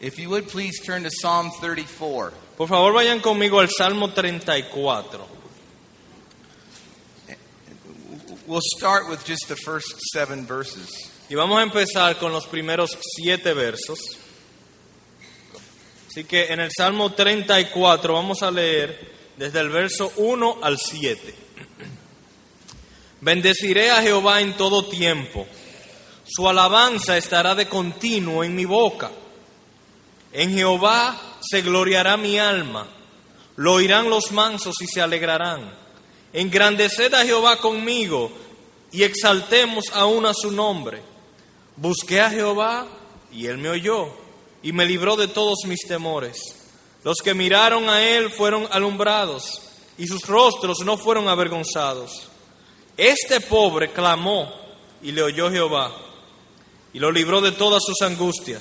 If you would please turn to Psalm 34. Por favor, vayan conmigo al Salmo 34. We'll start with just the first seven verses. Y vamos a empezar con los primeros siete versos. Así que en el Salmo 34 vamos a leer desde el verso 1 al 7. Bendeciré a Jehová en todo tiempo. Su alabanza estará de continuo en mi boca. En Jehová se gloriará mi alma. Lo oirán los mansos y se alegrarán. Engrandeced a Jehová conmigo y exaltemos aún a su nombre. Busqué a Jehová y él me oyó y me libró de todos mis temores. Los que miraron a él fueron alumbrados y sus rostros no fueron avergonzados. Este pobre clamó y le oyó Jehová y lo libró de todas sus angustias.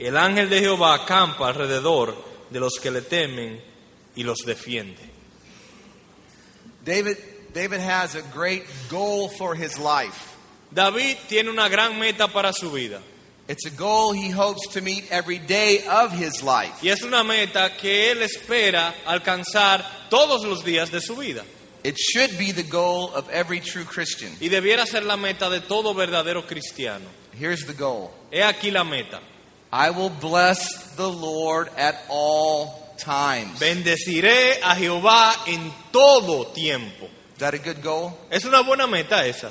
El ángel de Jehová acampa alrededor de los que le temen y los defiende. David, David has a great goal for his life. David tiene una gran meta para su vida It's a goal he hopes to meet every day of his life. y es una meta que él espera alcanzar todos los días de su vida It should be the goal of every true Christian. y debiera ser la meta de todo verdadero cristiano. Here's the goal He aquí la meta. I will bless the Lord at all times. Is Bendeciré a Jehová en todo tiempo. that a good goal? Es una buena meta esa.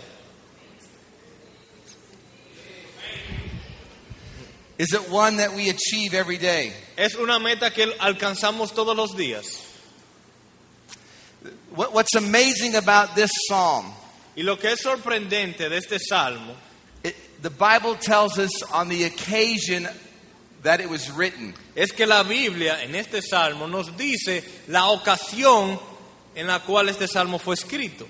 Is it one that we achieve every day? Es una meta que alcanzamos todos los días. What, what's amazing about this psalm, Y lo que es sorprendente de este salmo it, the Bible tells us on the occasion that it was written. es que la Biblia en este salmo nos dice la ocasión en la cual este salmo fue escrito.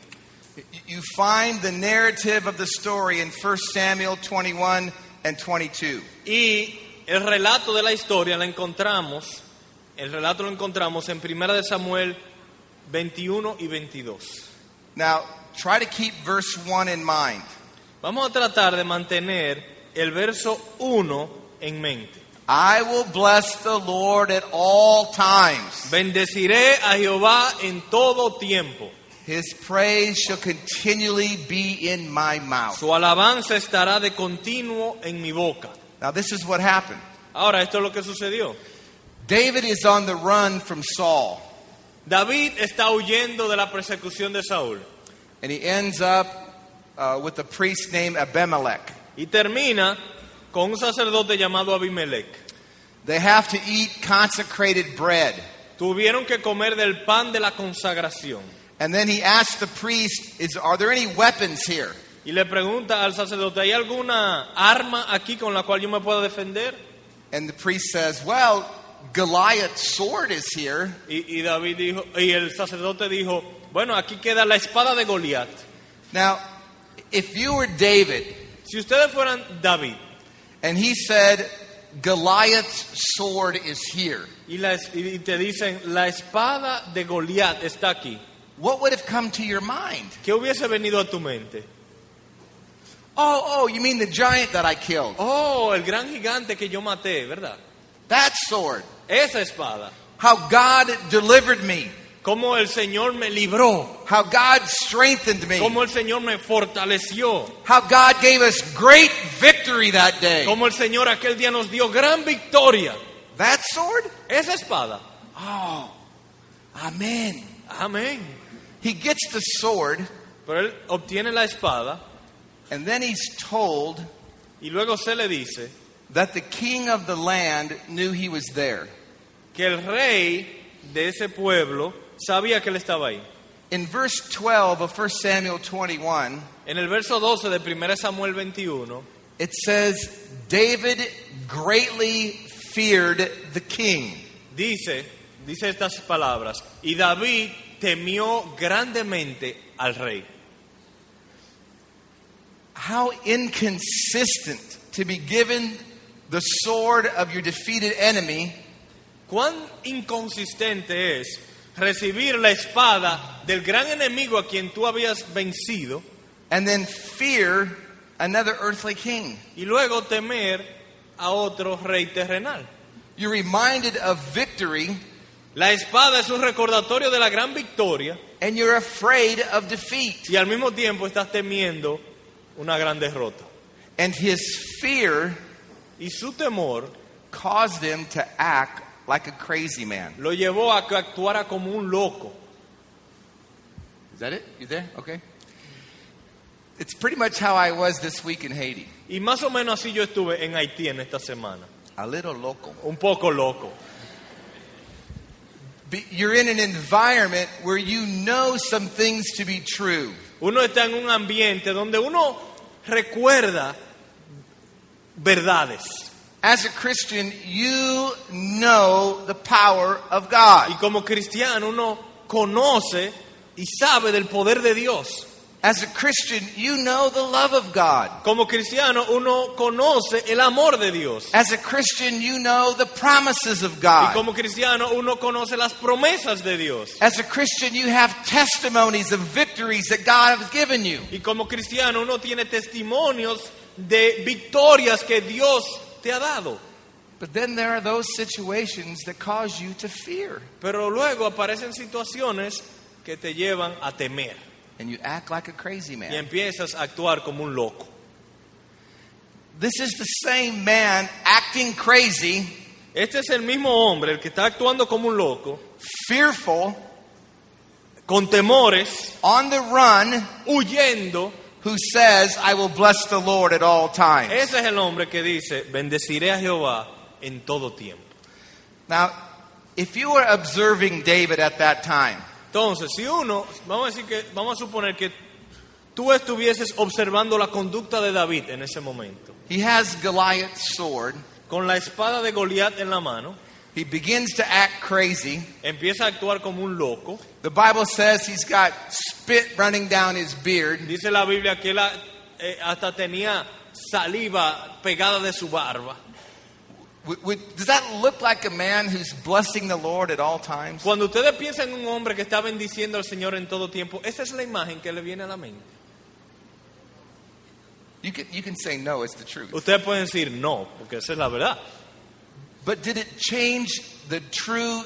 You- find the narrative of the story in 1 Samuel 21 and 22. Y el relato de la historia la encontramos, el relato lo encontramos en Primera de Samuel 21 y 22. Now, try to keep verse 1 in mind. Vamos a tratar de mantener el verso 1 en mente. I will bless the Lord at all times. Bendeciré a Jehová en todo tiempo. His praise shall continually be in my mouth. Su alabanza estará de continuo en mi boca. Now, this is what happened. Ahora, esto es lo que sucedió. David is on the run from Saul, David está huyendo de la persecución de Saúl and he ends up uh, with a priest named Abimelech. y termina con un sacerdote llamado Abimelech. They have to eat consecrated bread. Tuvieron que comer del pan de la consagración. And then he asked the priest, is, Are there any weapons here? Y le pregunta al sacerdote, ¿hay alguna arma aquí con la cual yo me pueda defender? And the priest says, Well, Goliath's sword is here. Y, y David dijo, y el sacerdote dijo, bueno, aquí queda la espada de Goliat. Now, if you were David Si ustedes fueran David and he said, Goliath's sword is here, y, la y te dicen, la espada de Goliat está aquí, what would have come to your mind? ¿qué hubiese venido a tu mente? Oh, oh, you mean the giant that I killed? Oh, el gran gigante que yo maté, ¿verdad? That sword. Esa espada. How God delivered me. Cómo el Señor me libró, How God strengthened me. cómo el Señor me fortaleció, How God gave us great victory that day. cómo el Señor aquel día nos dio gran victoria. That sword? Esa espada. Oh, amen. Amén. He gets the sword, Pero él obtiene la espada and then he's told y luego se le dice that the king of the land knew he was there. que el rey de ese pueblo sabía que él estaba ahí. In verse 12 of 1 Samuel 21, En el verso 12 de 1 Samuel 21 it says, David greatly feared the king. dice, dice estas palabras, y David temió grandemente al rey. How inconsistent to be given the sword of your defeated enemy Cuán inconsistente es recibir la espada del gran enemigo a quien tú habías vencido and then fear another earthly king. y luego temer a otro rey terrenal. You're reminded of victory La espada es un recordatorio de la gran victoria and you're afraid of defeat. y al mismo tiempo estás temiendo una gran derrota. And his fear Y su temor caused him to act like a crazy man. lo llevó a que actuara como un loco. Is that it? You there? Okay. It's pretty much how I was this week in Haiti. Y más o menos así yo estuve en Haití en esta semana. A little local. Un poco loco. You're in an environment where you know some things to be true. Uno está en un ambiente donde uno recuerda verdades. As a Christian, you know the power of God. Y como cristiano uno conoce y sabe del poder de Dios. As a Christian, you know the love of God. Como cristiano uno conoce el amor de Dios. As a Christian, you know the promises of Y God. como cristiano uno conoce las promesas de Dios. As a Christian, you have testimonies of victories that God has given you. Y como cristiano uno tiene testimonios de victorias que Dios te ha dado. But then there are those situations that cause you to fear, Pero luego aparecen situaciones que te llevan a temer and you act like a crazy y man. empiezas a actuar como un loco. This is the same man acting crazy, Este es el mismo hombre, el que está actuando como un loco, fearful, con temores, on the run, huyendo. Who says, I will bless the Lord at all times. Ese es el hombre que dice, bendeciré a Jehová en todo tiempo. Now, if you were observing David at that time, Entonces, si uno, vamos a decir que, vamos a suponer que tú estuvieses observando la conducta de David en ese momento, he has Goliath's sword. con la espada de Goliat en la mano, He begins to act crazy. empieza a actuar como un loco. The Bible says he's got spit running down his beard. Dice la Biblia que él eh, hasta tenía saliva pegada de su barba. Does that look like a man who's blessing the Lord at all times? Cuando ustedes piensan en un hombre que está bendiciendo al Señor en todo tiempo, esa es la imagen que le viene a la mente. You can, you can say, no, it's the truth. Ustedes pueden decir no, porque esa es la verdad. But did it change the true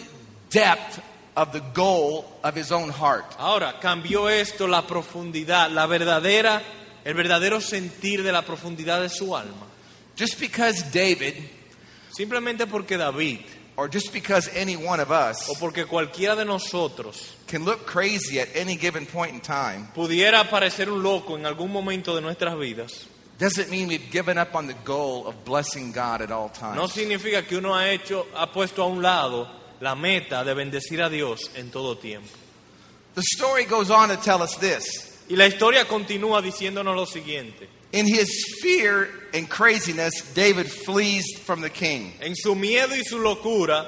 depth of the goal of his own heart? Ahora, cambió esto la profundidad, la verdadera, el verdadero sentir de la profundidad de su alma. Just because David, Simplemente porque David, or just because any one of us, o porque cualquiera de nosotros can look crazy at any given point in time, pudiera parecer un loco en algún momento de nuestras vidas, doesn't mean we've given up on the goal of blessing God at all times. no significa que uno ha hecho, ha puesto a un lado la meta de bendecir a Dios en todo tiempo. The story goes on to tell us this. Y la historia continúa diciéndonos lo siguiente. In his fear and craziness, David flees from the king. En su miedo y su locura,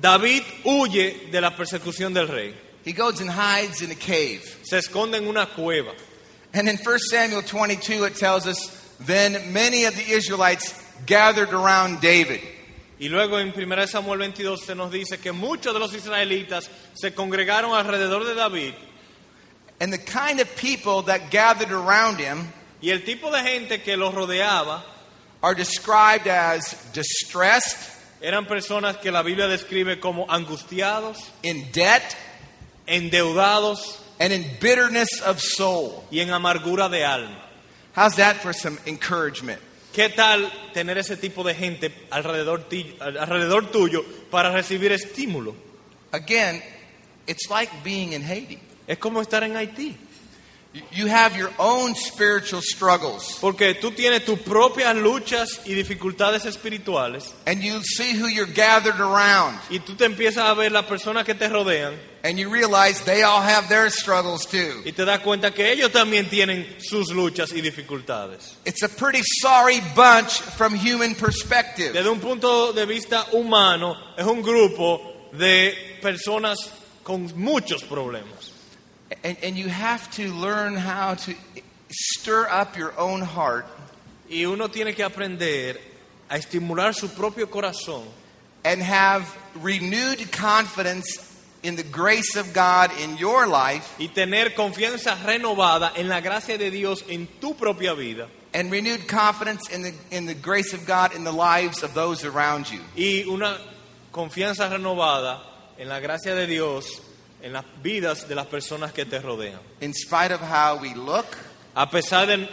David huye de la persecución del rey. He goes and hides in a cave. Se esconde en una cueva. And in 1 Samuel 22, it tells us, Then many of the Israelites gathered around David. Y luego en 1 Samuel 22 se nos dice que muchos de los israelitas se congregaron alrededor de David And the kind of people that gathered around him y el tipo de gente que los rodeaba are described as distressed, eran personas que la Biblia describe como angustiados, in debt, endeudados and in bitterness of soul. y en amargura de alma. How's that for some encouragement? ¿Qué tal tener ese tipo de gente alrededor, ti- alrededor tuyo para recibir estímulo? Again, it's like being in Haiti. Es como estar en Haití. You have your own spiritual struggles, Porque tú tienes tus propias luchas y dificultades espirituales and you see who you're gathered around, y tú te empiezas a ver las personas que te rodean and you realize they all have their struggles too. y te das cuenta que ellos también tienen sus luchas y dificultades. It's a pretty sorry bunch from human perspective. Desde un punto de vista humano, es un grupo de personas con muchos problemas. And, and you have to learn how to stir up your own heart Y uno tiene que aprender a estimular su propio corazón and have renewed confidence in the grace of God in your life y tener confianza renovada en la gracia de Dios en tu propia vida and renewed confidence in the, in the grace of God in the lives of those around you. y una confianza renovada en la gracia de Dios en las vidas de las personas que te rodean. In spite of how we look, A pesar de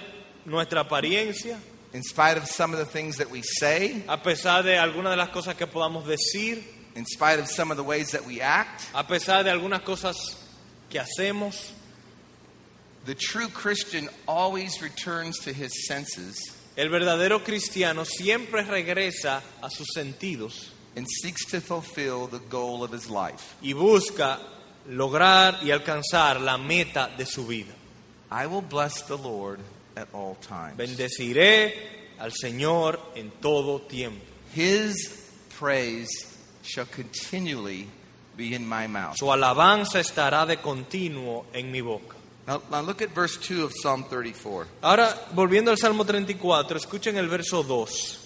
nuestra apariencia, in spite of some of the things that we say, a pesar de algunas de las cosas que podamos decir, in spite of some of the ways that we act, a pesar de algunas cosas que hacemos, the true Christian always returns to his senses el verdadero cristiano siempre regresa a sus sentidos and seeks to fulfill the goal of his life. y busca lograr y alcanzar la meta de su vida. I will bless the Lord at all times. Bendeciré al Señor en todo tiempo. His praise shall continually be in my mouth. Su alabanza estará de continuo en mi boca. Now, now look at verse 2 of Psalm 34. Ahora, volviendo al Salmo 34, escuchen el verso 2.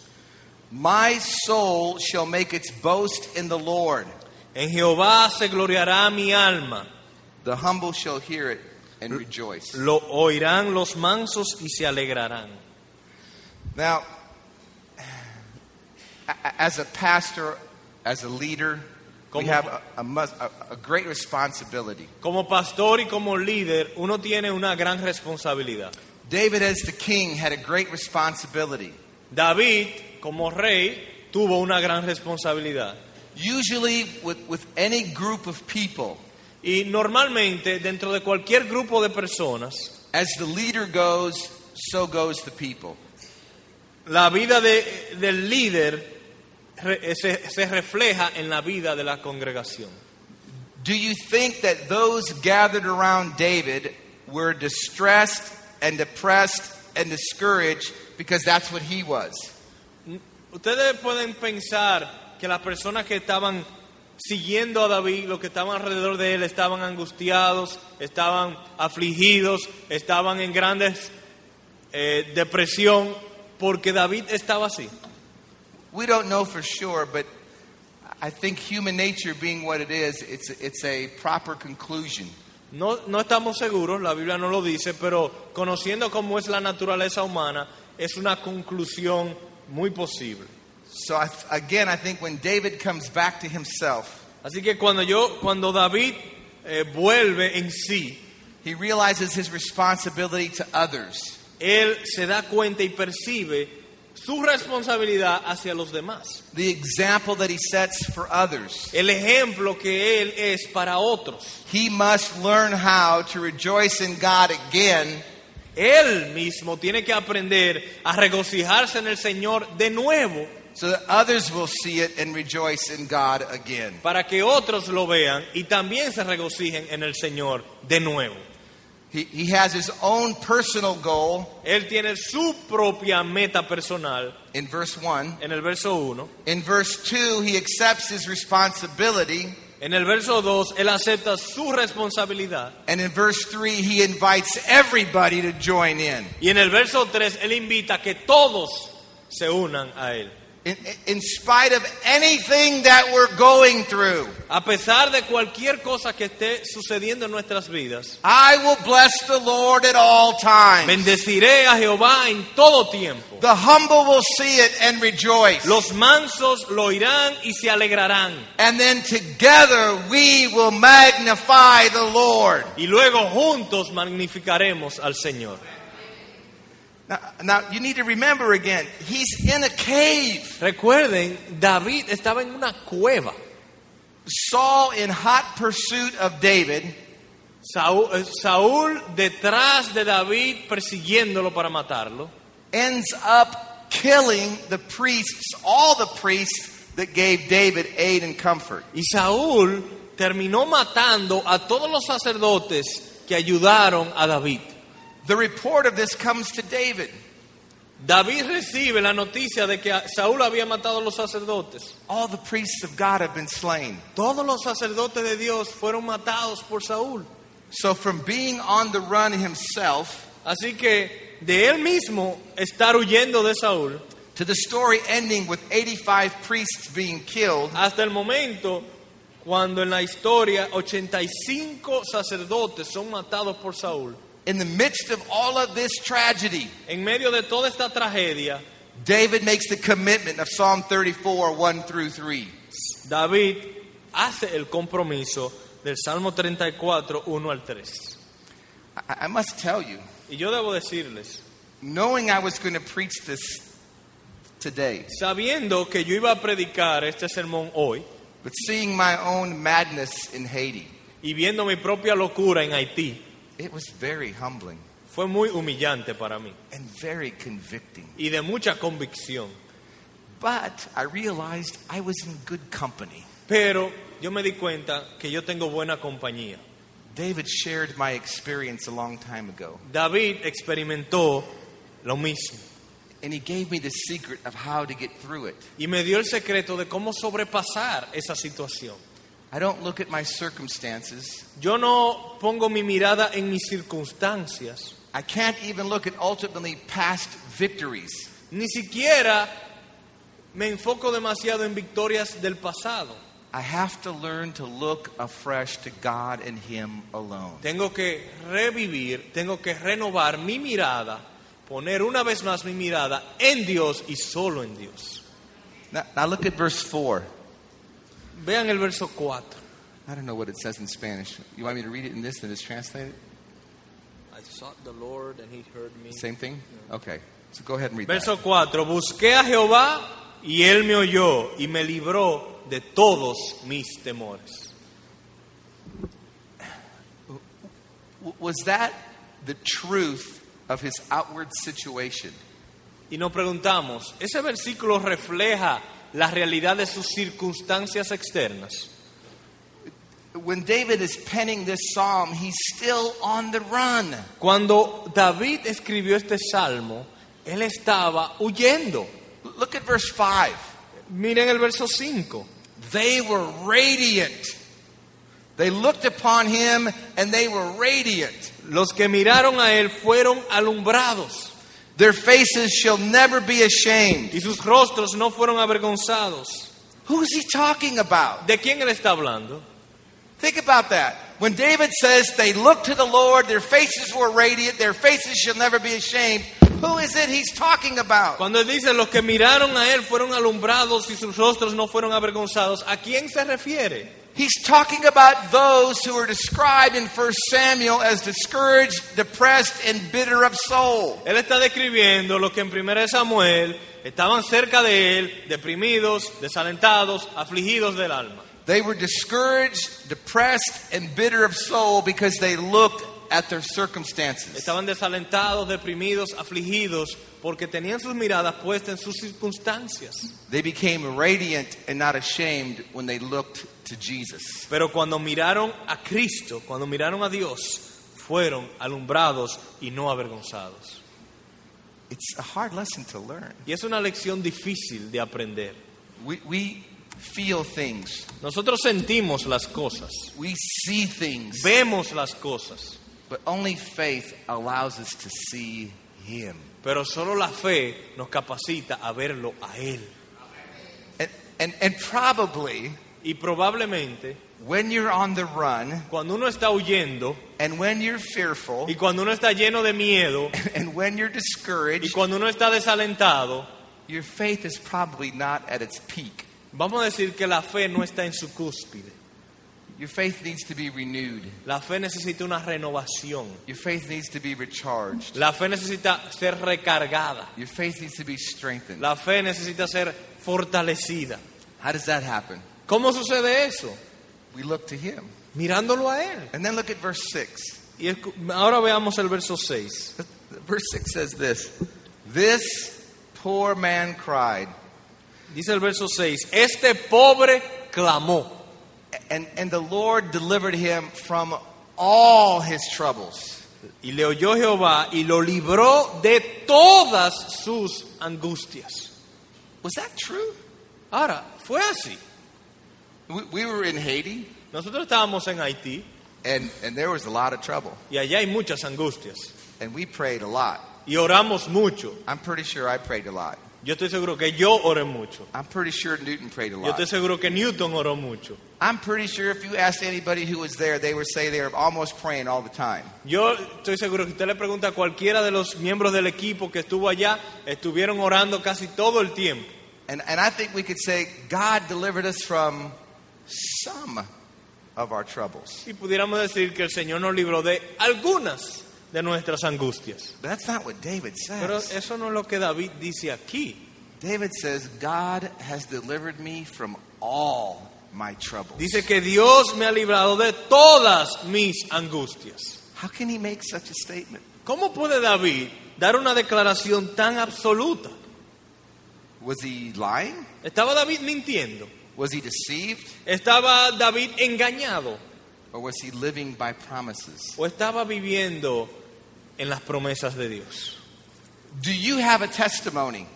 My soul shall make its boast in the Lord. En Jehová se gloriará mi alma. The humble shall hear it and rejoice. Lo oirán los mansos y se alegrarán. Now, as a pastor, as a leader, we have a, a, mus- a, a great responsibility. Como pastor y como líder, uno tiene una gran responsabilidad. David, as the king, had a great responsibility. David, como rey, tuvo una gran responsabilidad. Usually, with, with any group of people, Y normalmente, dentro de cualquier grupo de personas, as the leader goes, so goes the people. la vida de- del líder eh, se, se refleja en la vida de la congregación. Do you think that those gathered around David were distressed and depressed and discouraged because that's what he was? Ustedes pueden pensar que las personas que estaban siguiendo a David, los que estaban alrededor de él, estaban angustiados, estaban afligidos, estaban en grandes eh, depresión, porque David estaba así. We don't know for sure, but I think human nature being what it is, it's, it's a proper conclusion. No, no estamos seguros, la Biblia no lo dice, pero conociendo cómo es la naturaleza humana, es una conclusión muy posible. So I, again, I think when David comes back to himself, Así que cuando yo, cuando David eh, vuelve en sí, he realizes his responsibility to others. él se da cuenta y percibe su responsabilidad hacia los demás. The example that he sets for others. El ejemplo que él es para otros. He must learn how to rejoice in God again Él mismo tiene que aprender a regocijarse en el Señor de nuevo so that others will see it and rejoice in God again. para que otros lo vean y también se regocijen en el Señor de nuevo. He, he has his own personal goal Él tiene su propia meta personal in verse 1. en el verso 1. In verse 2, he accepts his responsibility. En el verso 2, él acepta su responsabilidad. And in verse 3, he invites everybody to join in. Y en el verso 3, él invita a que todos se unan a él. In, in spite of anything that we're going through, A pesar de cualquier cosa que esté sucediendo en nuestras vidas, I will bless the Lord at all times. bendeciré a Jehová en todo tiempo. The humble will see it and rejoice. Los mansos lo oirán y se alegrarán. And then together we will magnify the Lord. Y luego juntos magnificaremos al Señor. Now, now, you need to remember again, he's in a cave. Recuerden, David estaba en una cueva. Saul, in hot pursuit of David, Saúl, eh, Saúl detrás de David persiguiéndolo para matarlo. ends up killing the priests, all the priests that gave David aid and comfort. Y Saúl terminó matando a todos los sacerdotes que ayudaron a David. The report of this comes to David. David recibe la noticia de que Saúl había matado a los sacerdotes. All the priests of God have been slain. Todos los sacerdotes de Dios fueron matados por Saúl. So, from being on the run himself Así que de él mismo estar huyendo de Saúl to the story ending with 85 priests being killed, hasta el momento cuando en la historia 85 sacerdotes son matados por Saúl. In the midst of all of this tragedy, En medio de toda esta tragedia, David makes the commitment of Psalm 34, 1 through 3. David hace el compromiso del Salmo 34, 1 al 3. I, I must tell you, Y yo debo decirles, knowing I was going to preach this today, sabiendo que yo iba a predicar este sermón hoy but seeing my own madness in Haiti, y viendo mi propia locura en Haití, it was very humbling fue muy humillante para mí and very convicting. y de mucha convicción. But I realized I was in good company. Pero yo me di cuenta que yo tengo buena compañía. David shared my experience a long time ago, David experimentó lo mismo and he gave me the secret of how to get through it. y me dio el secreto de cómo sobrepasar esa situación. I don't look at my circumstances. Yo no pongo mi mirada en mis circunstancias, I can't even look at ultimately past victories. ni siquiera me enfoco demasiado en victorias del pasado. I have to learn to look afresh to God and Him alone. Tengo que revivir, tengo que renovar mi mirada, poner una vez más mi mirada en Dios y solo en Dios. Now, now look at verse 4. Vean el verso 4. I don't know what it says in Spanish. You want me to read it in this and it's translated? I sought the Lord and he heard me. Same thing? Okay. So go ahead and read that. Verso 4. Busqué a Jehová y él me oyó y me libró de todos mis temores. Was that the truth of his outward situation? Y nos preguntamos, ¿ese versículo refleja la realidad de sus circunstancias externas? When David is penning this psalm, he's still on the run. Cuando David escribió este salmo, él estaba huyendo. Look at verse 5. Miren el verso 5. They were radiant. They looked upon him and they were radiant. Los que miraron a él fueron alumbrados Their faces shall never be ashamed. y sus rostros no fueron avergonzados. Who's he talking about? ¿De quién él está hablando? Think about that. When David says they looked to the Lord, their faces were radiant, their faces shall never be ashamed, who is it he's talking about? Cuando dice los que miraron a él fueron alumbrados y sus rostros no fueron avergonzados, ¿a quién se refiere? He's talking about those who are described in 1 Samuel as discouraged, depressed, and bitter of soul. Él está describiendo lo que en 1 Samuel estaban cerca de él, deprimidos, desalentados, afligidos del alma. They were discouraged, depressed, and bitter of soul because they looked at their circumstances. Estaban desalentados, deprimidos, afligidos, porque tenían sus miradas puestas en sus circunstancias. They became radiant and not ashamed when they looked to Jesus. Pero cuando miraron a Cristo, cuando miraron a Dios, fueron alumbrados y no avergonzados. It's a hard lesson to learn. Y es una lección difícil de aprender. We, we feel things, Nosotros sentimos las cosas, we see things, vemos las cosas, but only faith allows us to see Him. pero solo la fe nos capacita a verlo a Él. And, and, and probably Y probablemente when you're on the run cuando uno está huyendo and when you're fearful y cuando uno está lleno de miedo and when you're y discouraged, cuando uno está desalentado, your faith is probably not at its peak. vamos a decir que la fe no está en su cúspide. Your faith needs to be renewed. La fe necesita una renovación. Your faith needs to be recharged. La fe necesita ser recargada. Your faith needs to be strengthened. La fe necesita ser fortalecida. How does that happen? ¿Cómo sucede eso? We look to Him. Mirándolo a Él. And then look at verse 6. Y ahora veamos el verso 6. Verse 6 says this This poor man cried, Dice el verso 6, este pobre clamó and, and the Lord delivered him from all his troubles. y le oyó Jehová y lo libró de todas sus angustias. Was that true? Ahora, fue así. We, we were in Haiti, Nosotros estábamos en Haití and, and there was a lot of trouble. y allá hay muchas angustias And we prayed a lot. y oramos mucho. I'm pretty sure I prayed a lot. Yo estoy seguro que yo oré mucho. I'm pretty sure Newton prayed a lot. Yo estoy seguro que Newton oró mucho. I'm pretty sure if you asked anybody who was there, they would say they were almost praying all the time. Yo estoy seguro que usted le pregunta a cualquiera de los miembros del equipo que estuvo allá, estuvieron orando casi todo el tiempo. And, and I think we could say God delivered us from some of our troubles. Y pudiéramos decir que el Señor nos libró de algunas de nuestras angustias. But that's not what David Pero says. eso no es lo que David dice aquí. David says, God has delivered me from all my troubles. Dice que Dios me ha librado de todas mis angustias. How can he make such a statement? ¿Cómo puede David dar una declaración tan absoluta? Was he lying? ¿Estaba David mintiendo? Was he deceived? ¿Estaba David engañado? Or was he living by promises? ¿O estaba viviendo en las promesas de Dios? Do you have a testimony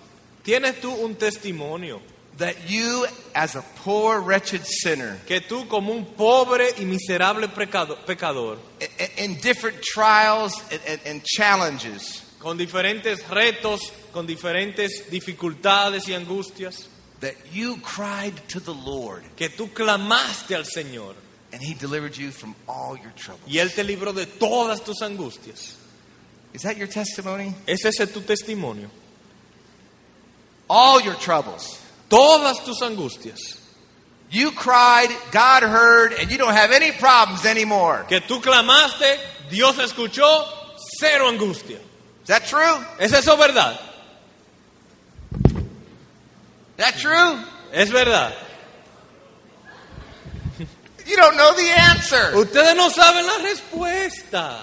¿Tienes tú un testimonio that you, as a poor, wretched sinner, que tú como un pobre y miserable pecado- pecador, in different trials and, and, and challenges, con diferentes retos, con diferentes dificultades y angustias, that you cried to the Lord que tú clamaste al Señor and he delivered you from all your troubles? y Él te libró de todas tus angustias? Is that your testimony? ¿Es ese tu testimonio? All your troubles. Todas tus angustias. You cried, God heard, and you don't have any problems anymore. Que tú clamaste, Dios escuchó, cero angustia. Is that true? ¿Es eso verdad? That true? Es verdad. You don't know the answer. Ustedes no saben la respuesta.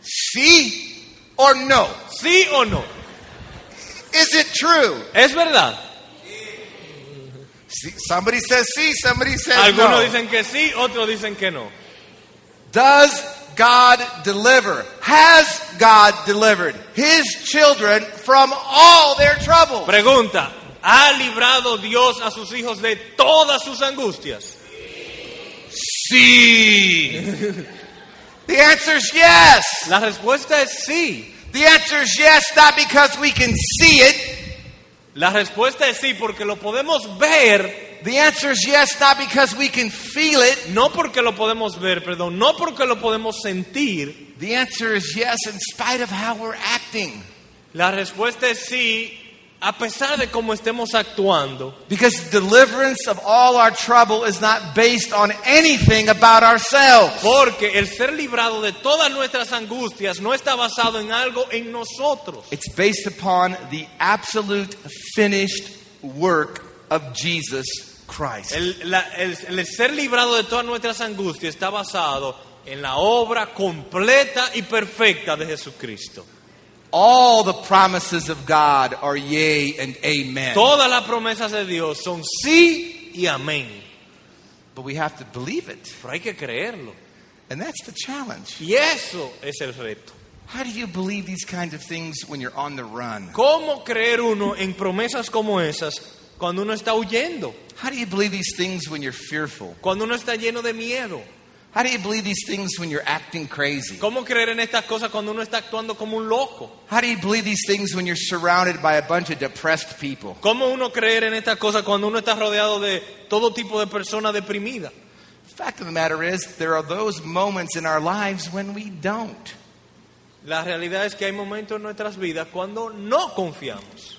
See or no? ¿Sí o no? Is it true? Es verdad. See, somebody says see, somebody says Algunos no. dicen que sí, otros dicen que no. Does God deliver? Has God delivered his children from all their troubles? Pregunta, ¿ha librado Dios a sus hijos de todas sus angustias? See. the answer is yes. La respuesta es sí. The answer is yes, not because we can see it. La respuesta es sí porque lo podemos ver, The answer is yes, not because we can feel it. no porque lo podemos ver, perdón, no porque lo podemos sentir. The answer is yes, in spite of how we're acting. La respuesta es sí a pesar de cómo estemos actuando. Because deliverance of all our trouble is not based on anything about ourselves. Porque el ser librado de todas nuestras angustias no está basado en algo en nosotros. It's based upon the absolute finished work of Jesus Christ. El, la- el- el ser librado de todas nuestras angustias está basado en la obra completa y perfecta de Jesucristo. All the promises of God are yea and amen. Todas las promesas de Dios son sí y amén. But we have to believe it. Pero hay que creerlo. And that's the challenge. Y eso es el reto. How do you believe these kinds of things when you're on the run? ¿Cómo creer uno en promesas como esas cuando uno está huyendo? How do you believe these things when you're fearful? Cuando uno está lleno de miedo. How do you believe these things when you're acting crazy? ¿Cómo creer en estas cosas cuando uno está actuando como un loco? How do you believe these things when you're surrounded by a bunch of depressed people? ¿Cómo uno creer en estas cosas cuando uno está rodeado de todo tipo de personas deprimidas? The fact of the matter is, there are those moments in our lives when we don't. La realidad es que hay momentos en nuestras vidas cuando no confiamos.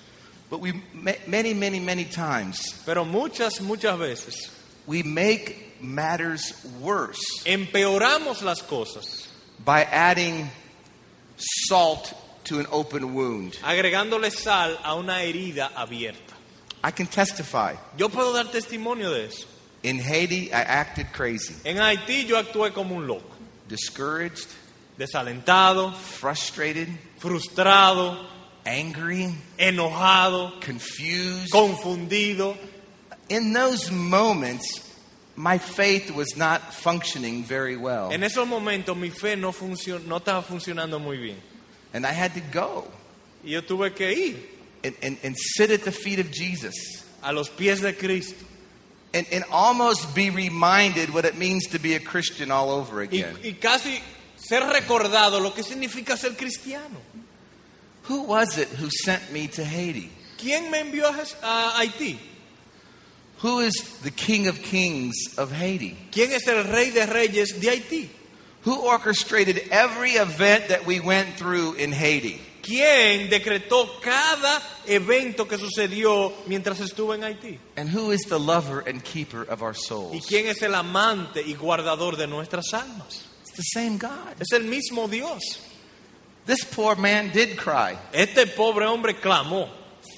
But we, ma- many, many, many times, Pero muchas, muchas veces we make matters worse empeoramos las cosas by adding salt to an open wound. agregándole sal a una herida abierta. I can testify. Yo puedo dar testimonio de eso. In Haiti, I acted crazy, En Haití yo actué como un loco, discouraged, desalentado, frustrated, frustrado, angry, enojado, confused. confundido. In those moments, my faith was not functioning very well. En esos momentos mi fe no, funcio- no estaba funcionando muy bien. And I had to go Y yo tuve que ir and, and, and sit at the feet of Jesus a los pies de Cristo and, and almost be reminded what it means to be a Christian all over y, again. y casi ser recordado lo que significa ser cristiano. Who was it who sent me to Haiti? ¿Quién me envió a, Haití? Who is the King of Kings of Haiti? ¿Quién es el rey de reyes de Haití? Who orchestrated every event that we went through in Haiti? ¿Quién decretó cada evento que sucedió mientras estuve en Haití? And who is the lover and keeper of our ¿Y souls? quién es el amante y guardador de nuestras almas? It's the same God. Es el mismo Dios. This poor man did cry Este pobre hombre clamó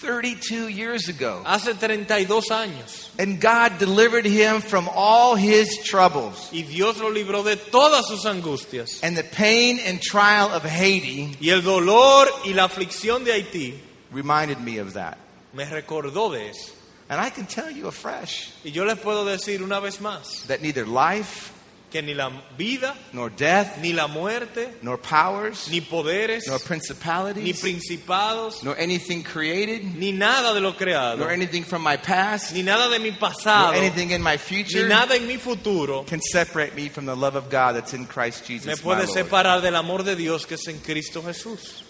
32 years ago, hace 32 años and God delivered him from all his troubles. y Dios lo libró de todas sus angustias. And the pain and trial of Haiti Y el dolor y la aflicción de Haití reminded me of that. me recordó de eso. And I can tell you afresh Y yo les puedo decir una vez más that neither life, que ni la vida, nor death, ni la muerte, nor powers, ni poderes, nor ni principalities, principados, nor anything created, ni nada de lo creado, nor anything from my past, ni nada de mi nor pasado, anything in my ni future nada en mi futuro can separate me from the love of God that's in Christ me Jesus. my puede separar del amor de Dios que es en Cristo Jesús.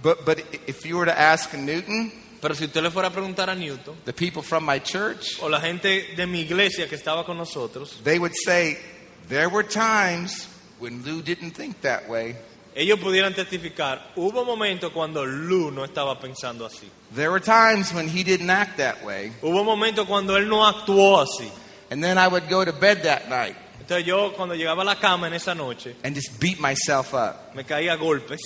But, but if you were to ask Newton, Pero si usted le fuera a preguntar a Newton the people from my church, o la gente de mi iglesia que estaba con nosotros, they would say, There were times when Lou didn't think that way. ellos pudieran testificar, hubo momentos cuando Lu no estaba pensando así. There were times when he didn't act that way. Hubo momentos cuando él no actuó así. And then I would go to bed that night Entonces yo cuando llegaba a la cama en esa noche, and just beat myself up. me caía a golpes.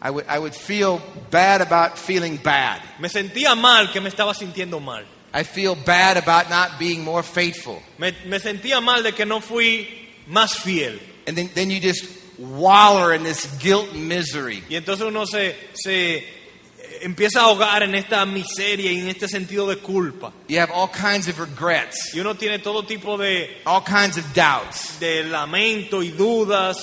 I would, I would feel bad about feeling bad. Me sentía mal que me estaba sintiendo mal. I feel bad about not being more faithful. Me, me sentía mal de que no fui más fiel. And then, then you just waller in this guilt and misery. Y entonces uno se, se eh, empieza a ahogar en esta miseria y en este sentido de culpa. You have all kinds of regrets, Y uno tiene todo tipo de, all kinds of doubts. de lamento y dudas.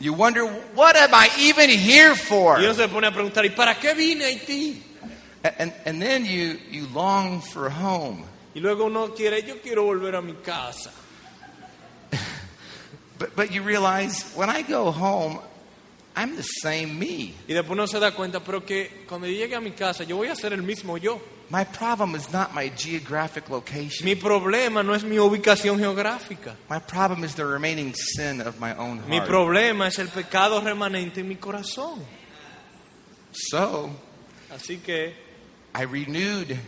You wonder, what am I even here for? Y uno se pone a preguntar, ¿y para qué vine a Haití? And, and then you, you long for home. Y luego uno quiere, yo quiero volver a mi casa. But, but you realize when I go home, I'm the same me. Y después uno se da cuenta, pero que cuando llegue a mi casa, yo voy a ser el mismo yo. My problem is not my geographic location. Mi problema no es mi ubicación geográfica. My problem is the remaining sin of my own heart. Mi problema es el pecado remanente en mi corazón. So Así que I renewed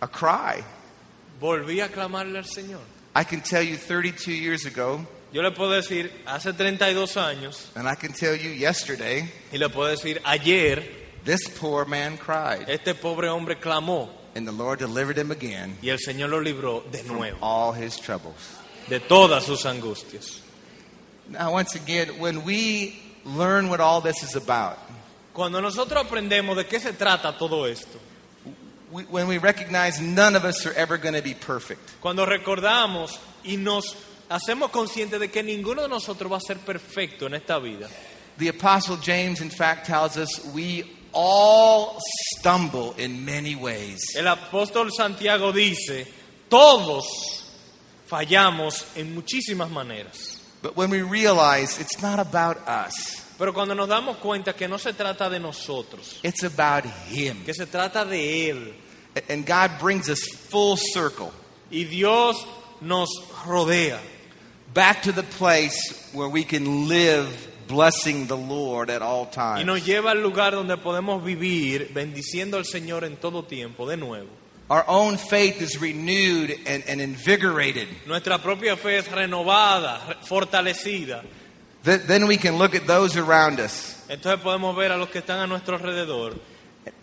a cry. volví a clamarle al Señor. I can tell you 32 years ago, Yo le puedo decir, hace 32 años, and I can tell you yesterday, y le puedo decir, ayer, this poor man cried, este pobre hombre clamó and the Lord delivered him again y el Señor lo libró de from nuevo, all his troubles. de todas sus angustias. Now, once again, when we learn what all this is about, Cuando nosotros aprendemos de qué se trata todo esto, we, when we recognize none of us are ever going to be perfect, cuando recordamos y nos hacemos conscientes de que ninguno de nosotros va a ser perfecto en esta vida, the Apostle James, in fact, tells us we all stumble in many ways. el apóstol Santiago dice, todos fallamos en muchísimas maneras. But when we realize it's not about us, Pero cuando nos damos cuenta que no se trata de nosotros, it's about Him. que se trata de Él, And God brings us full circle y Dios nos rodea, back to the place where we can live blessing the Lord at all y times. nos lleva al lugar donde podemos vivir bendiciendo al Señor en todo tiempo, de nuevo. Our own faith is renewed and, and invigorated. Nuestra propia fe es renovada, fortalecida. Th- Then we can look at those around us Entonces podemos ver a los que están a nuestro alrededor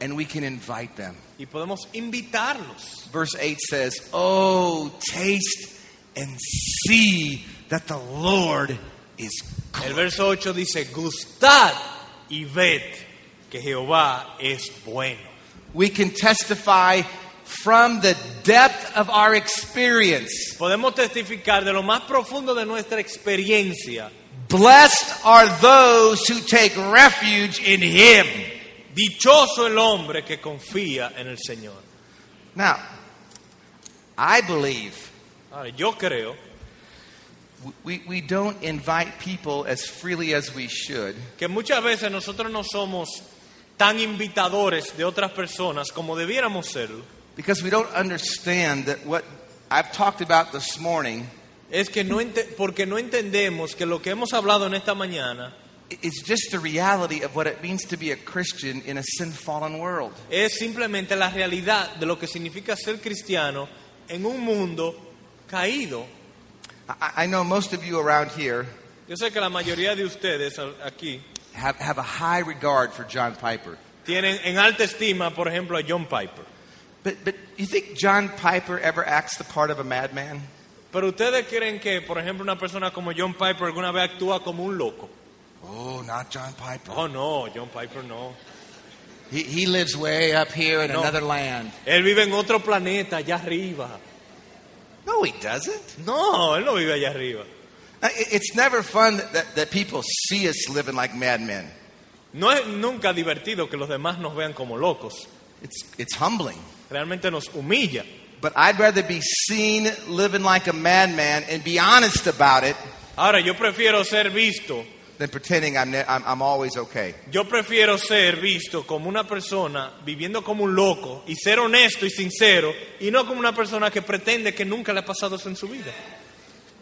and we can invite them. y podemos invitarlos. Verse 8 says, Oh, taste and see that the Lord is El verso 8 dice, gustad y ved que Jehová es bueno. We can testify from the depth of our experience. Podemos testificar de lo más profundo de nuestra experiencia. Blessed are those who take refuge in Him. Dichoso el hombre que confía en el Señor. Now, I believe Ahora, yo creo we, we don't invite people as freely as we should que muchas veces nosotros no somos tan invitadores de otras personas como debiéramos serlo, because we don't understand that what I've talked about this morning es que no ente- porque no entendemos que lo que hemos hablado en esta mañana is just the reality of what it means to be a Christian in a sin fallen world. es simplemente la realidad de lo que significa ser cristiano en un mundo caído. I, I know most of you around here Yo sé que la mayoría de ustedes aquí have, have a high regard for John Piper. tienen en alta estima, por ejemplo, a John Piper. But, but you think John Piper ever acts the part of a madman? Pero ustedes creen que, por ejemplo, una persona como John Piper alguna vez actúa como un loco. Oh, not John Piper. Oh, no, John Piper no. He, he lives way up here in No. another land. Él vive en otro planeta, allá arriba. No, he doesn't. No, él no vive allá arriba. Uh, It's never fun that, that people see us living like madmen. No es nunca divertido que los demás nos vean como locos. It's, it's humbling. Realmente nos humilla. But I'd rather be seen living like a madman and be honest about it Ahora, yo prefiero ser visto, than pretending I'm, ne- I'm, I'm always okay. yo prefiero ser visto como una persona viviendo como un loco y ser honesto y sincero y no como una persona que pretende que nunca le ha pasado eso en su vida.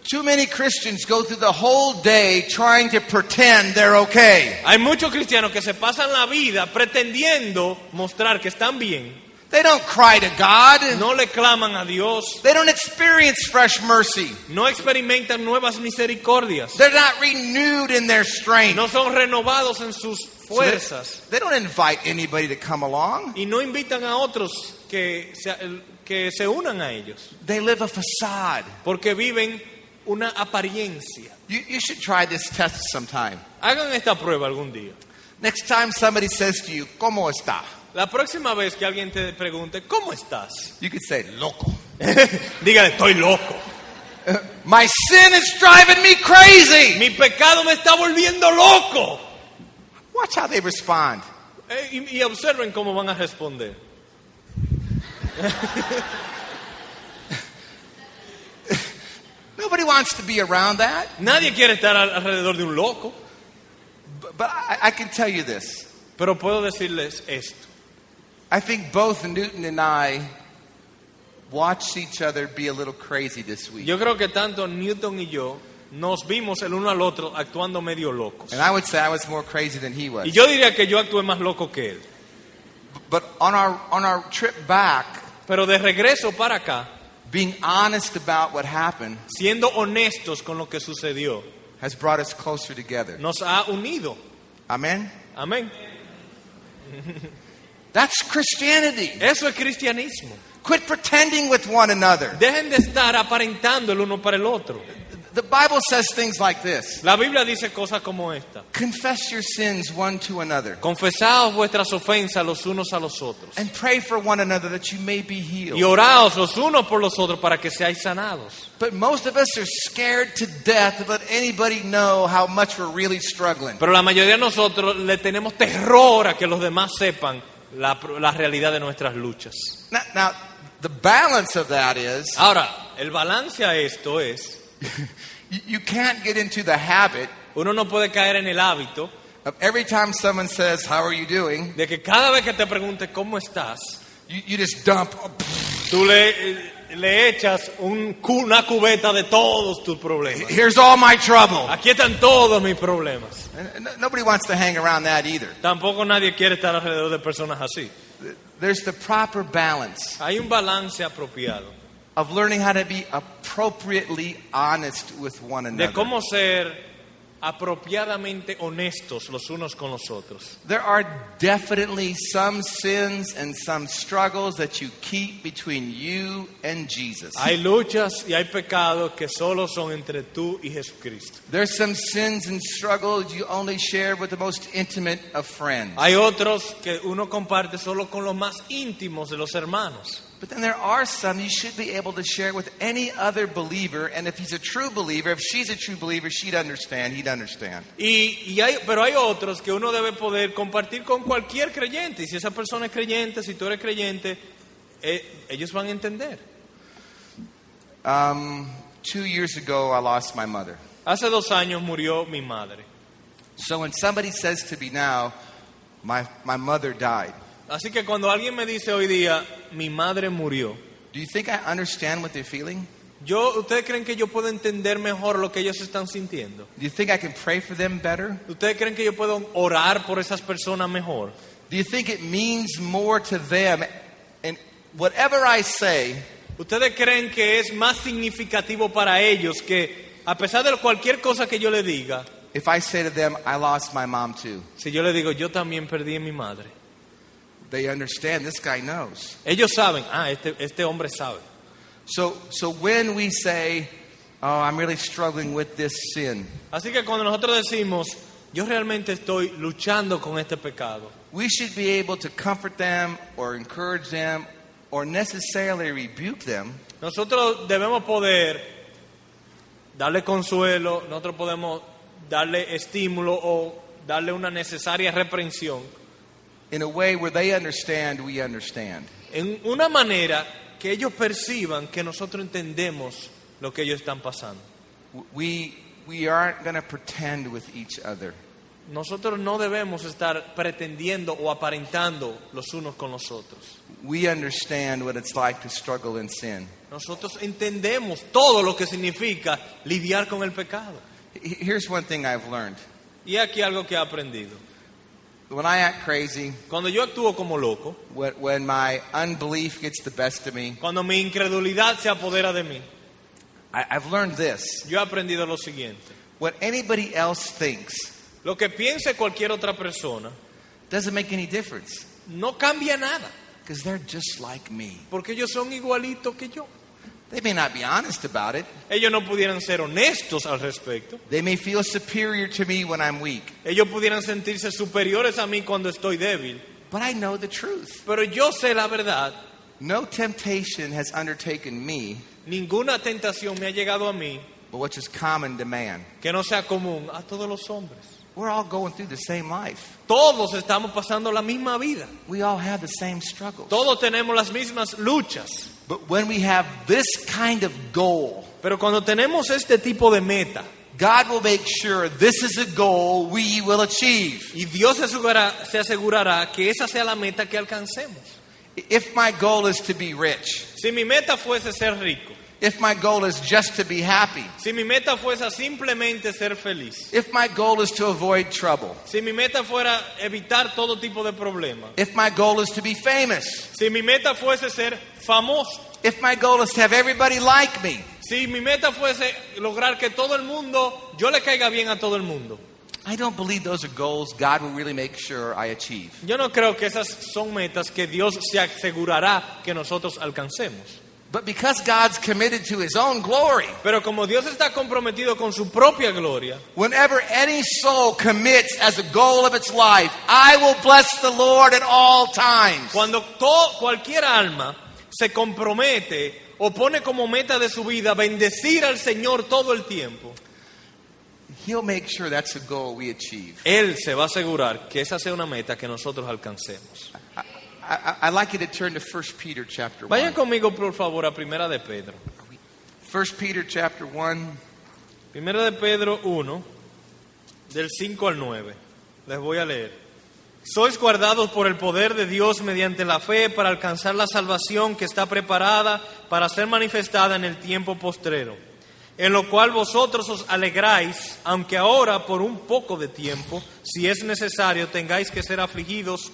Too many Christians go through the whole day trying to pretend they're okay. Hay muchos cristianos que se pasan la vida pretendiendo mostrar que están bien. They don't cry to God. No le claman a Dios. They don't experience fresh mercy. No experimentan nuevas misericordias. They're not renewed in their strength. No son renovados en sus So they- fuerzas. They don't invite anybody to come along. Y no invitan a otros que se, que se unan a ellos. They live a facade. Porque viven una apariencia. You, you should try this test sometime. Hagan esta prueba algún día. Next time somebody says to you, ¿Cómo está? La próxima vez que alguien te pregunte, ¿cómo estás? You could say, Loco. Dígale, estoy loco. My sin is driving me crazy. Mi pecado me está volviendo loco. Watch how they respond. Eh, y, y observen cómo van a responder. Nobody wants to be around that. Nadie quiere estar al- alrededor de un loco. But, but I, I can tell you this. Pero puedo decirles esto. I think both Newton and I watched each other be a little crazy this week. Yo creo que tanto Newton y yo nos vimos el uno al otro actuando medio locos. And I would say I was more crazy than he was. Y yo diría que yo actué más loco que él. But on our, on our trip back, Pero de regreso para acá, being honest about what happened siendo honestos con lo que sucedió, has brought us closer together. nos ha unido. Amen? Amén. That's Christianity. Eso es cristianismo. Quit pretending with one another. Dejen de estar aparentando el uno para el otro. The Bible says things like this La Biblia dice cosas como esta. Confess your sins one to another Confesaos vuestras ofensas los unos a los otros. and pray for one another that you may be healed. Y oraos los unos por los otros para que seáis sanados. But most of us are scared to death to let anybody know how much we're really struggling. Pero la mayoría de nosotros le tenemos terror a que los demás sepan la, la realidad de nuestras luchas. Now, now, the balance of that is Ahora, el balance a esto es, you, you can't get into the habit uno no puede caer en el hábito of every time someone says, How are you doing? de que cada vez que te pregunte cómo estás, You, you just dump. tú le, le echas un una cubeta de todos tus problemas. Here's all my trouble. Aquí están todos mis problemas. And Nobody wants to hang around that either. Tampoco nadie quiere estar alrededor de personas así. There's the proper balance Hay un balance apropiado of learning how to be appropriately honest with one another. de cómo ser apropiadamente honestos los unos con los otros. There are definitely some sins and some struggles that you keep between you and Jesus. Hay luchas y hay pecados que solo son entre tú y Jesucristo. There's some sins and struggles you only share with the most intimate of friends. Hay otros que uno comparte solo con los más íntimos de los hermanos. But then there are some you should be able to share with any other believer. And if he's a true believer, if she's a true believer, she'd understand, he'd understand. Y, y hay, pero hay otros que uno debe poder compartir con cualquier creyente. Y si esa persona es creyente, si tú eres creyente, eh, ellos van a entender. Um, two years ago, I lost my mother. Hace dos años murió mi madre. So when somebody says to me now, My, my mother died. Así que cuando alguien me dice hoy día, mi madre murió, Do you think I understand what they're feeling? yo, ¿ustedes creen que yo puedo entender mejor lo que ellos están sintiendo? Do you think I can pray for them better? ¿Ustedes creen que yo puedo orar por esas personas mejor? Do you think it means more to them? And whatever I say, ¿Ustedes creen que es más significativo para ellos que, a pesar de cualquier cosa que yo le diga, if I say to them, I lost my mom too, si yo le digo, yo también perdí a mi madre? They understand this guy knows. Ellos saben, ah, este, este hombre sabe. So, so when we say, Oh, I'm really struggling with this sin, Así que cuando nosotros decimos, yo realmente estoy luchando con este pecado, we should be able to comfort them or encourage them or necessarily rebuke them. nosotros debemos poder darle consuelo, nosotros podemos darle estímulo o darle una necesaria reprensión in a way where they understand we understand. en una manera que ellos perciban que nosotros entendemos lo que ellos están pasando. We, we aren't going to pretend with each other. Nosotros no debemos estar pretendiendo o aparentando los unos con los otros. We understand what it's like to struggle in sin. Nosotros entendemos todo lo que significa lidiar con el pecado. Here's one thing I've learned. Y aquí algo que he aprendido. When I act crazy, Cuando yo actúo como loco, when, when my unbelief gets the best of me, cuando mi incredulidad se apodera de mí, I, I've learned this. yo he aprendido lo siguiente. What anybody else thinks Lo que piense cualquier otra persona doesn't make any difference no cambia nada, because they're just like me. porque ellos son igualitos que yo. They may not be honest about it. Ellos no pudieran ser honestos al respecto. They may feel superior to me when I'm weak. Ellos pudieran sentirse superiores a mí cuando estoy débil. But I know the truth. Pero yo sé la verdad. No temptation has undertaken me, Ninguna tentación me ha llegado a mí but which is common to man. que no sea común a todos los hombres. We're all going through the same life. Todos estamos pasando la misma vida. We all have the same struggles. Todos tenemos las mismas luchas. But when we have this kind of goal, Pero cuando tenemos este tipo de meta, God will make sure this is a goal we will achieve. y Dios se asegurará, se asegurará que esa sea la meta que alcancemos. If my goal is to be rich, Si mi meta fuese ser rico, if my goal is just to be happy, si mi meta fuese simplemente ser feliz, if my goal is to avoid trouble, si mi meta fuera evitar todo tipo de problemas, if my goal is to be famous, si mi meta fuese ser famoso, if my goal is to have everybody like me, si mi meta fuese lograr que todo el mundo, yo le caiga bien a todo el mundo. I don't believe those are goals God will really make sure I achieve. Yo no creo que esas son metas que Dios se asegurará que nosotros alcancemos. But because God's committed to his own glory, Pero como Dios está comprometido con su propia gloria, whenever any soul commits as a goal of its life, I will bless the Lord at all times. cuando to- cualquier alma se compromete o pone como meta de su vida bendecir al Señor todo el tiempo, He'll make sure that's a goal we achieve. Él se va a asegurar que esa sea una meta que nosotros alcancemos. I, I, like you to turn to 1 Peter chapter 1. Vayan conmigo, por favor, a Primera de Pedro. 1 Peter chapter 1, Primera de Pedro 1, del 5 al 9. Les voy a leer. Sois guardados por el poder de Dios mediante la fe para alcanzar la salvación que está preparada para ser manifestada en el tiempo postrero, en lo cual vosotros os alegráis, aunque ahora por un poco de tiempo, si es necesario, tengáis que ser afligidos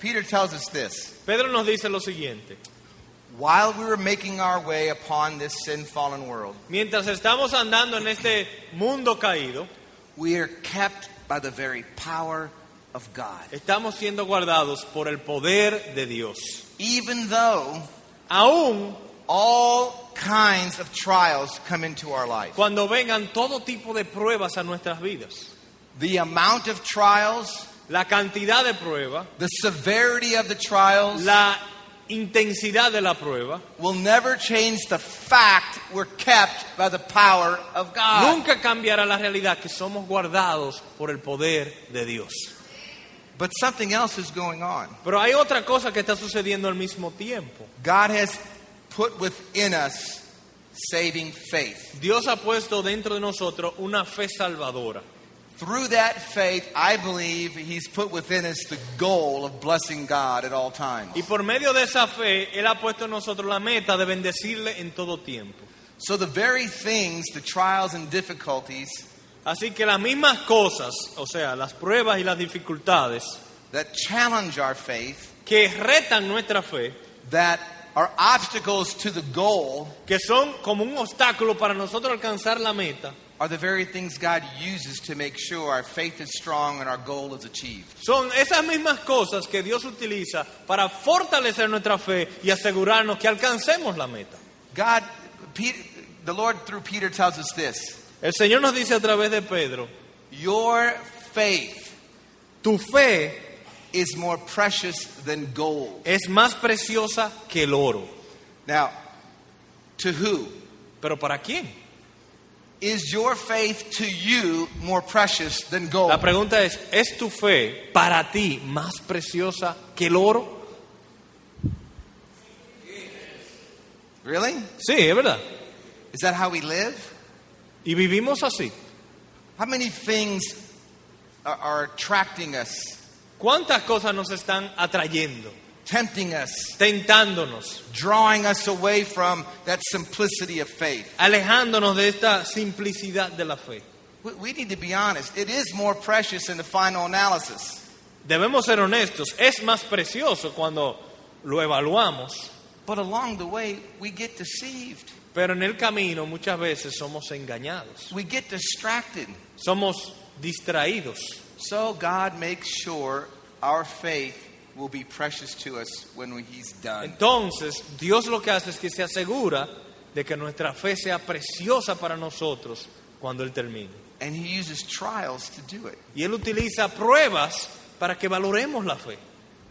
Peter tells us this. Pedro nos dice lo siguiente, While we were making our way upon this sin fallen world, mientras estamos andando en este mundo caído, we are kept by the very power of God. estamos siendo guardados por el poder de Dios. Even though Aún all kinds of trials come into our life, cuando vengan todo tipo de pruebas a nuestras vidas. the amount of trials la cantidad de prueba, the severity of the trials la intensidad de la prueba, will never change the fact we're kept by the power of God. nunca cambiará la realidad que somos guardados por el poder de Dios. But something else is going on. Pero hay otra cosa que está sucediendo al mismo tiempo. God has put within us saving faith. Dios ha puesto dentro de nosotros una fe salvadora. Through that faith, I believe He's put within us the goal of blessing God at all times. Y por medio de esa fe, Él ha puesto en nosotros la meta de bendecirle en todo tiempo. So the very things, the trials and difficulties Así que las mismas cosas, o sea, las pruebas y las dificultades that challenge our faith, que retan nuestra fe, that are obstacles to the goal, que son como un obstáculo para nosotros alcanzar la meta, are the very things God uses to make sure our faith is strong and our goal is achieved. son esas mismas cosas que Dios utiliza para fortalecer nuestra fe y asegurarnos que alcancemos la meta. God, Peter, the Lord through Peter tells us this El Señor nos dice a través de Pedro, Your faith tu fe is more precious than gold. es más preciosa que el oro. Now, to who? ¿Pero para quién? Is your faith to you more precious than gold? La pregunta es, ¿es tu fe para ti más preciosa que el oro? Really? Sí, es verdad. Is that how we live? Y vivimos así. How many things are, are attracting us, ¿Cuántas cosas nos están atrayendo, tempting us, tentándonos, drawing us away from that simplicity of faith? alejándonos de esta simplicidad de la fe? We, we need to be honest. It is more precious in the final analysis. Debemos ser honestos, es más precioso cuando lo evaluamos, But along the way, we get deceived. pero en el camino muchas veces somos engañados, We get distracted. somos distraídos. So God makes sure our faith will be precious to us when He's done. Entonces, Dios lo que hace es que se asegura de que nuestra fe sea preciosa para nosotros cuando Él termine. And He uses trials to do it. Y Él utiliza pruebas para que valoremos la fe.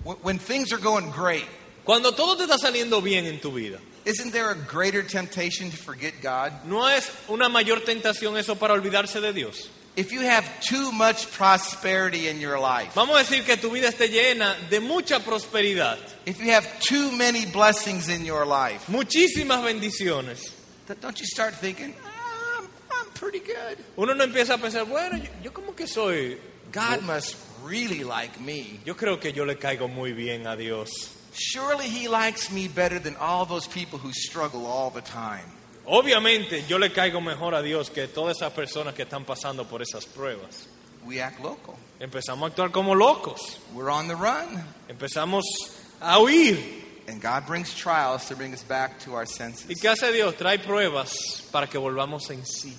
When, when things are going great, Cuando todo te está saliendo bien en tu vida, isn't there a greater temptation to forget God? ¿no es una mayor tentación eso para olvidarse de Dios? If you have too much prosperity in your life, Vamos a decir que tu vida esté llena de mucha prosperidad, if you have too many blessings in your life, muchísimas bendiciones. don't you start thinking, "Ah, I'm, I'm pretty good. Uno no empieza a pensar, bueno, yo, yo como que soy, God must really like me. yo creo que yo le caigo muy bien a Dios. Surely He likes me better than all those people who struggle all the time. Obviamente yo le caigo mejor a Dios que todas esas personas que están pasando por esas pruebas. We act local. Empezamos a actuar como locos, We're on the run. empezamos a huir. And God brings trials to bring us back to our senses. ¿Y qué hace Dios? Trae pruebas para que volvamos en sí.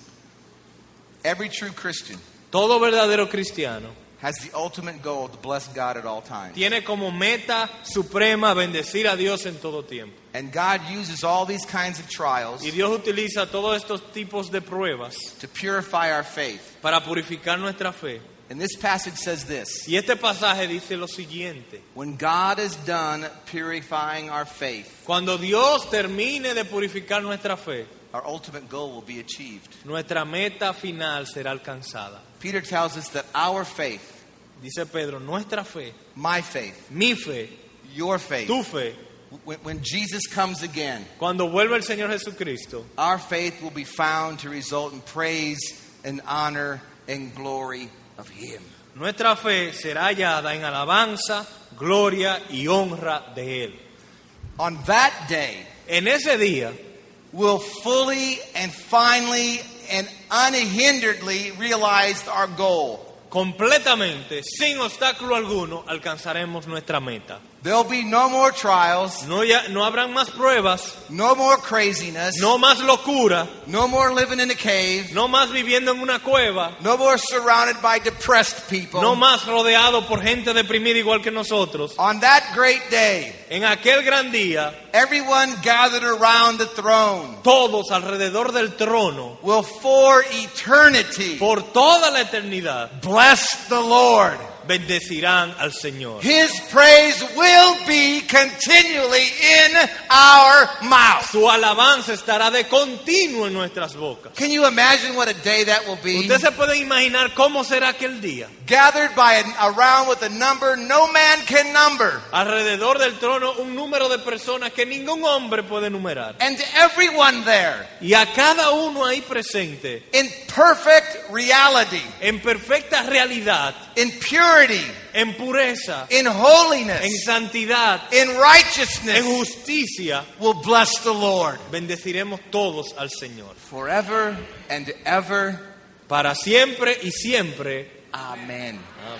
Every true Christian Todo verdadero cristiano has the ultimate goal to bless God at all times. tiene como meta suprema bendecir a Dios en todo tiempo. And God uses all these kinds of trials Y Dios utiliza todos estos tipos de pruebas to purify our faith. para purificar nuestra fe. And this passage says this Y este pasaje dice lo siguiente. When God is done purifying our faith, Cuando Dios termine de purificar nuestra fe, our ultimate goal will be achieved. nuestra meta final será alcanzada. Peter tells us that our faith, Dice Pedro, nuestra fe, my faith, mi fe, your faith, tu fe, when, when Jesus comes again, cuando vuelva el Señor Jesucristo, our faith will be found to result in praise and honor and glory of Him. nuestra fe será hallada en alabanza, gloria y honra de Él. On that day, En ese día we'll fully and finally and unhinderedly realized our goal. completamente, sin obstáculo alguno, alcanzaremos nuestra meta. There'll be no more trials, No, ya, no habrán más pruebas, no more craziness, no más locura, no more living in a cave, no más viviendo en una cueva, no more surrounded by depressed people. no más rodeado por gente deprimida igual que nosotros. On that great day, En aquel gran día, everyone gathered around the throne todos alrededor del trono, will for eternity por toda la eternidad, bless the Lord. Bendecirán al Señor. His praise will be continually in our mouth. Su alabanza estará de continuo en nuestras bocas. Can you imagine what a day that will be? Usted se puede imaginar cómo será aquel día. Gathered by an, around with a number no man can number. Alrededor del trono un número de personas que ningún hombre puede numerar. And everyone there Y a cada uno ahí presente, in perfect reality, en perfecta realidad, in purity, en pureza, in en holiness, santidad, in en righteousness, justicia, will bless the Lord bendeciremos todos al Señor. forever and ever. Para siempre y siempre. Amen. Amén.